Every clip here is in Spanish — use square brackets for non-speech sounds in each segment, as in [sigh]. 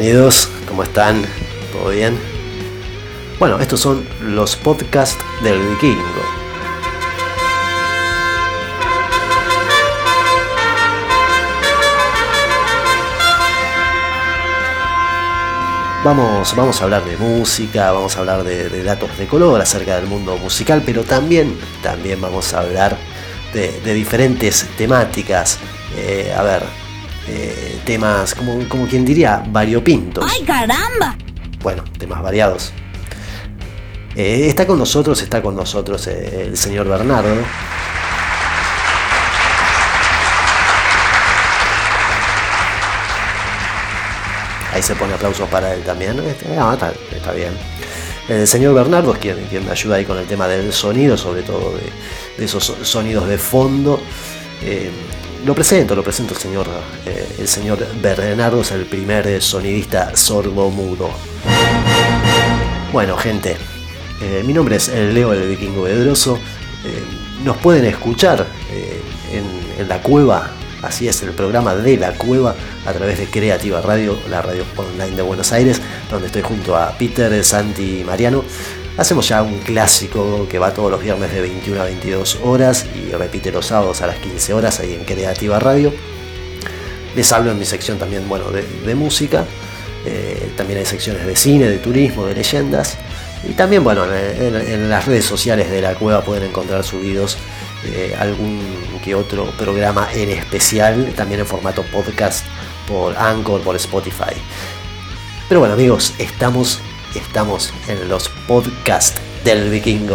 bienvenidos, ¿cómo están? ¿Todo bien? Bueno, estos son los podcasts del vikingo. Vamos, vamos a hablar de música, vamos a hablar de, datos de color acerca del mundo musical, pero también, también vamos a hablar de, diferentes temáticas. Eh, a ver, eh, temas, como, como quien diría, variopintos. ¡Ay, caramba! Bueno, temas variados. Eh, está con nosotros, está con nosotros eh, el señor Bernardo. Ahí se pone aplausos para él también. Este, ah, está, bien. El señor Bernardo es quien, quien, me ayuda ahí con el tema del sonido, sobre todo de, esos sonidos de fondo. Lo presento, lo presento el señor, eh, el señor Bernardo es el primer sonidista sordo mudo. Bueno, gente, eh, mi nombre es Leo el Vikingo Vedroso. Eh, nos pueden escuchar en, la cueva, así es, el programa de la cueva a través de Creativa Radio, la radio online de Buenos Aires, donde estoy junto a Peter, Santi y Mariano. Hacemos ya un clásico que va todos los viernes de 21 a 22 horas y repite los sábados a las 15 horas ahí en Creativa Radio. Les hablo en mi sección también bueno, de, música. Eh, también hay secciones de cine, de turismo, de leyendas. Y también, bueno, en, las redes sociales de la cueva pueden encontrar subidos eh, algún que otro programa en especial, también en formato podcast por Anchor, por Spotify. Pero bueno, amigos, estamos estamos en los podcasts del vikingo.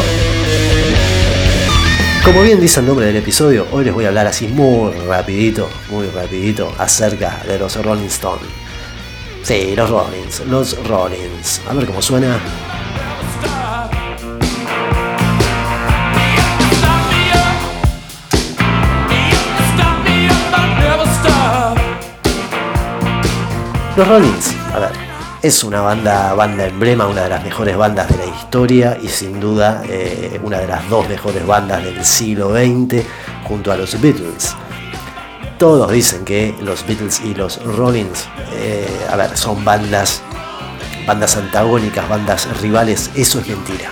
Como bien dice el nombre del episodio, hoy les voy a hablar así muy rapidito, muy rapidito acerca de los Rolling Stones. Sí, los Rollins, los Rollins. A ver cómo suena. Los Rollins, es una banda, banda emblema, una de las mejores bandas de la historia y sin duda eh, una de las dos mejores bandas del siglo XX junto a los Beatles. Todos dicen que los Beatles y los Rollins, eh, a ver, son bandas, bandas antagónicas, bandas rivales. Eso es mentira.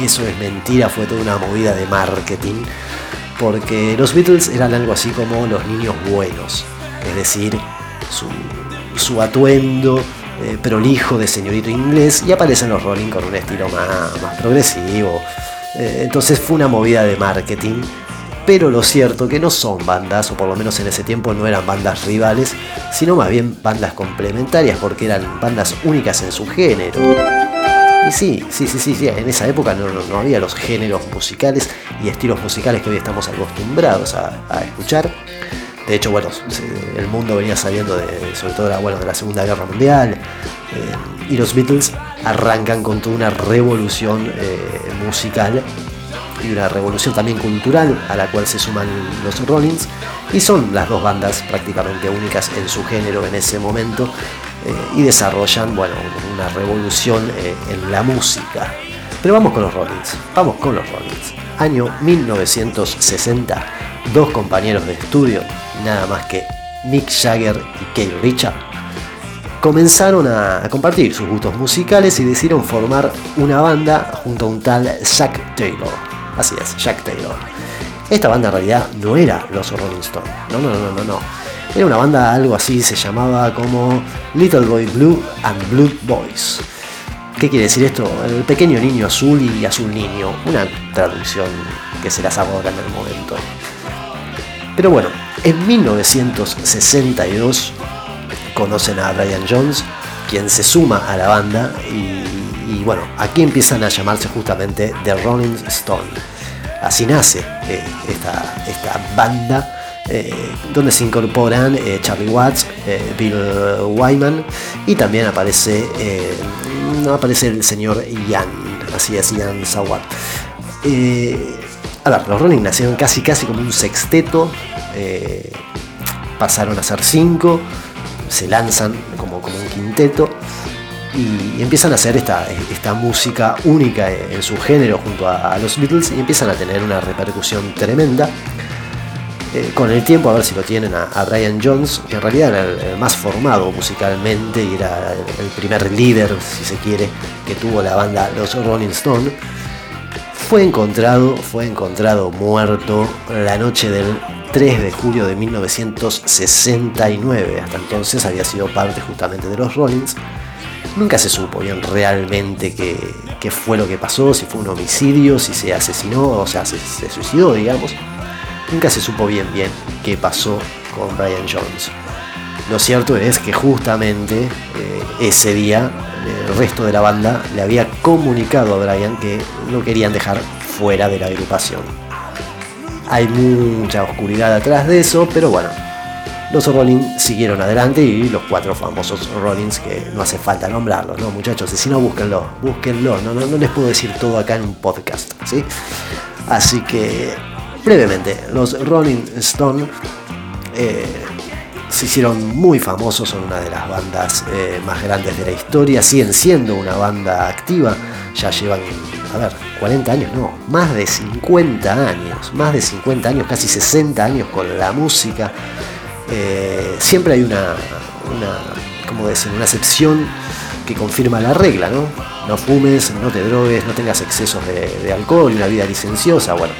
Eso es mentira, fue toda una movida de marketing. Porque los Beatles eran algo así como los niños buenos. Es decir, su, su atuendo, eh, prolijo de señorito inglés y aparecen los Rolling con un estilo más, progresivo. Eh, entonces fue una movida de marketing. Pero lo cierto que no son bandas, o por lo menos en ese tiempo no eran bandas rivales, sino más bien bandas complementarias, porque eran bandas únicas en su género. Y sí, sí, sí, sí, en esa época no, había los géneros musicales y estilos musicales que hoy estamos acostumbrados a escuchar. De hecho, bueno, el mundo venía saliendo de, sobre todo bueno, de la Segunda Guerra Mundial. Eh, y los Beatles arrancan con toda una revolución eh, musical y una revolución también cultural a la cual se suman los Rollins. Y son las dos bandas prácticamente únicas en su género en ese momento. Eh, y desarrollan, bueno, una revolución en la música. Pero vamos con los Rollins. Vamos con los Rollins. Año 1960. Dos compañeros de estudio nada más que Mick Jagger y Kate Richard, comenzaron a, compartir sus gustos musicales y decidieron formar una banda junto a un tal Jack Taylor. Así es, Jack Taylor. Esta banda en realidad no era los Rolling Stones, no, no, no, no, no. Era una banda algo así, se llamaba como Little Boy Blue and Blue Boys. ¿Qué quiere decir esto? El pequeño niño azul y azul niño. Una traducción que se las hago en el momento. Pero bueno, en 1962 conocen a Brian Jones, quien se suma a la banda y, bueno, aquí empiezan a llamarse justamente The Rolling Stone. Así nace eh, esta, banda eh, donde se incorporan eh, Charlie Watts, Bill Wyman y también aparece, aparece el señor Ian, así es, Ian Sawat. A ver, los Rolling nacieron casi casi como un sexteto, eh, pasaron a ser cinco, se lanzan como, como un quinteto y empiezan a hacer esta, esta música única en su género junto a, los Beatles y empiezan a tener una repercusión tremenda. Eh, con el tiempo, a ver si lo tienen a, Brian Jones, que en realidad era el, más formado musicalmente y era el, primer líder, si se quiere, que tuvo la banda Los Rolling Stones. Fue encontrado, fue encontrado muerto la noche del 3 de julio de 1969. Hasta entonces había sido parte justamente de los Rollins. Nunca se supo bien realmente qué, fue lo que pasó, si fue un homicidio, si se asesinó, o sea, se, suicidó, digamos. Nunca se supo bien bien qué pasó con Brian Jones. Lo cierto es que justamente eh, ese día el resto de la banda le había comunicado a Brian que lo querían dejar fuera de la agrupación. Hay mucha oscuridad atrás de eso, pero bueno, los Rollins siguieron adelante y los cuatro famosos Rollins que no hace falta nombrarlos, ¿no? Muchachos, si no, búsquenlo, búsquenlo, no, no, no les puedo decir todo acá en un podcast, ¿sí? Así que, brevemente, los Rolling Stone eh, se hicieron muy famosos, son una de las bandas eh, más grandes de la historia, siguen siendo una banda activa, ya llevan, a ver, 40 años, no, más de 50 años, más de 50 años, casi 60 años con la música. Eh, siempre hay una, una, ¿cómo decir? una excepción que confirma la regla, ¿no? No fumes, no te drogues, no tengas excesos de, alcohol y una vida licenciosa. Bueno,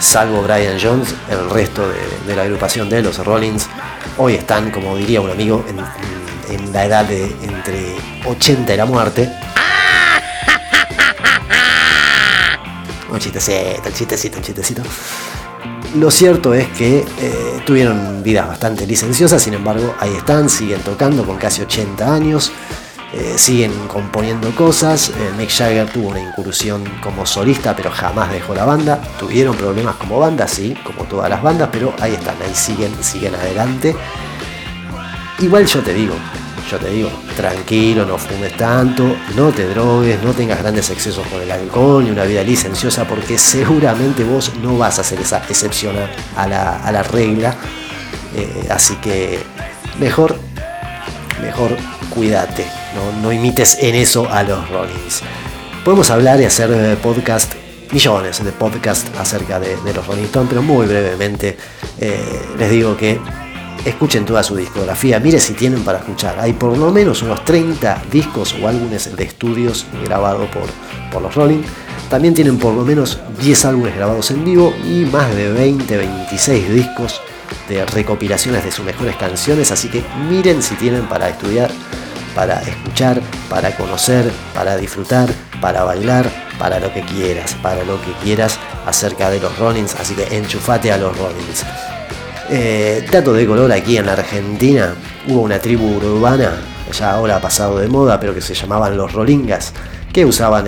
salvo Brian Jones, el resto de, la agrupación de los Rollins hoy están, como diría un amigo, en, la edad de entre 80 y la muerte. Un chistecito, un chistecito, un chistecito. Lo cierto es que eh, tuvieron vidas bastante licenciosas, sin embargo, ahí están, siguen tocando con casi 80 años, eh, siguen componiendo cosas. Eh, Mick Jagger tuvo una incursión como solista, pero jamás dejó la banda. Tuvieron problemas como banda, sí, como todas las bandas, pero ahí están, ahí siguen, siguen adelante. Igual yo te digo, yo te digo, tranquilo, no fumes tanto, no te drogues, no tengas grandes excesos con el alcohol ni una vida licenciosa, porque seguramente vos no vas a hacer esa excepción a la, regla. Eh, así que mejor, mejor cuídate, no, imites en eso a los Rollins. Podemos hablar y hacer eh, podcast millones de podcasts acerca de, los Rolling Stones, pero muy brevemente eh, les digo que escuchen toda su discografía, mire si tienen para escuchar. Hay por lo menos unos 30 discos o álbumes de estudios grabados por, por los Rolling. También tienen por lo menos 10 álbumes grabados en vivo y más de 20, 26 discos de recopilaciones de sus mejores canciones. Así que miren si tienen para estudiar, para escuchar, para conocer, para disfrutar, para bailar, para lo que quieras, para lo que quieras acerca de los Rollins. Así que enchufate a los Rollins. Eh, de color aquí en la Argentina, hubo una tribu urbana, ya ahora ha pasado de moda, pero que se llamaban los rolingas, que usaban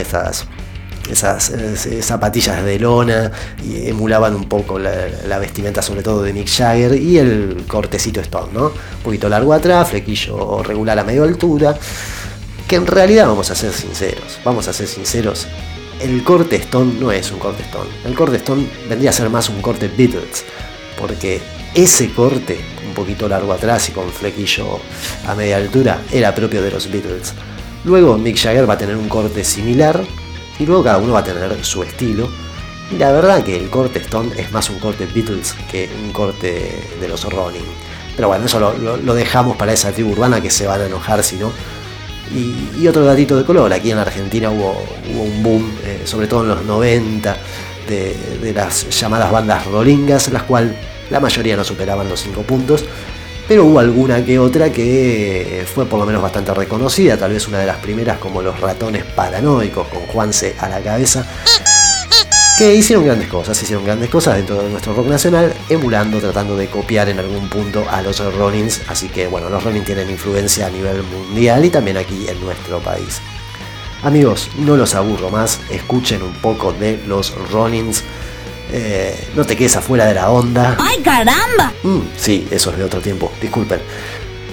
esas, eh, zapatillas de lona y emulaban un poco la, vestimenta sobre todo de Mick Jagger y el cortecito Stone, ¿no? Un poquito largo atrás, flequillo regular a medio altura, que en realidad vamos a ser sinceros, vamos a ser sinceros, el corte Stone no es un corte Stone, el corte Stone vendría a ser más un corte Beatles, porque ese corte, un poquito largo atrás y con flequillo a media altura, era propio de los Beatles. Luego Mick Jagger va a tener un corte similar y luego cada uno va a tener su estilo. Y la verdad que el corte Stone es más un corte Beatles que un corte de los Rolling. Pero bueno, eso lo, dejamos para esa tribu urbana que se van a enojar si no. Y, otro datito de color, aquí en Argentina hubo, un boom, eh, sobre todo en los 90, de, de, las llamadas bandas rolingas, las cuales la mayoría no superaban los 5 puntos, pero hubo alguna que otra que fue por lo menos bastante reconocida, tal vez una de las primeras como los ratones paranoicos con Juanse a la cabeza, que hicieron grandes cosas, hicieron grandes cosas dentro de nuestro rock nacional, emulando, tratando de copiar en algún punto a los Rollins, así que bueno, los Rollins tienen influencia a nivel mundial y también aquí en nuestro país. Amigos, no los aburro más, escuchen un poco de los Rollins. Eh, no te quedes afuera de la onda. ¡Ay, caramba! Mm, sí, eso es de otro tiempo, disculpen.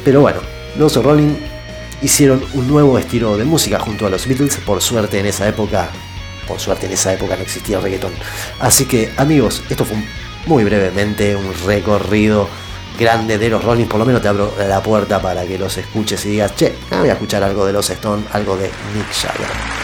Pero bueno, los Rolling hicieron un nuevo estilo de música junto a los Beatles. Por suerte en esa época, por suerte en esa época no existía el reggaetón. Así que amigos, esto fue muy brevemente un recorrido grande de los Rolling. Por lo menos te abro la puerta para que los escuches y digas, che, voy a escuchar algo de los Stone, algo de Mick Jagger.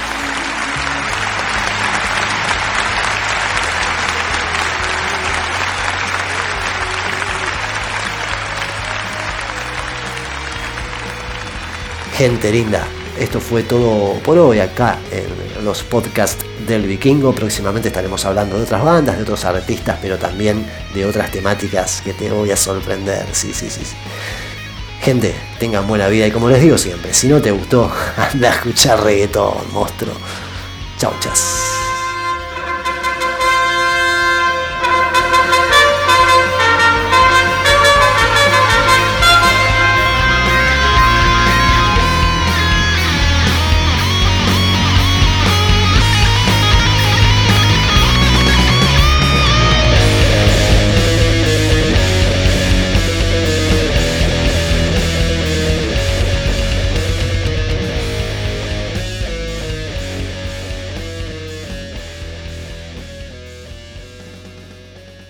Gente linda, esto fue todo por hoy acá en los podcasts del vikingo. Próximamente estaremos hablando de otras bandas, de otros artistas, pero también de otras temáticas que te voy a sorprender. Sí, sí, sí. Gente, tengan buena vida y como les digo siempre, si no te gustó, [laughs] anda a escuchar reggaetón, monstruo. Chau, chas.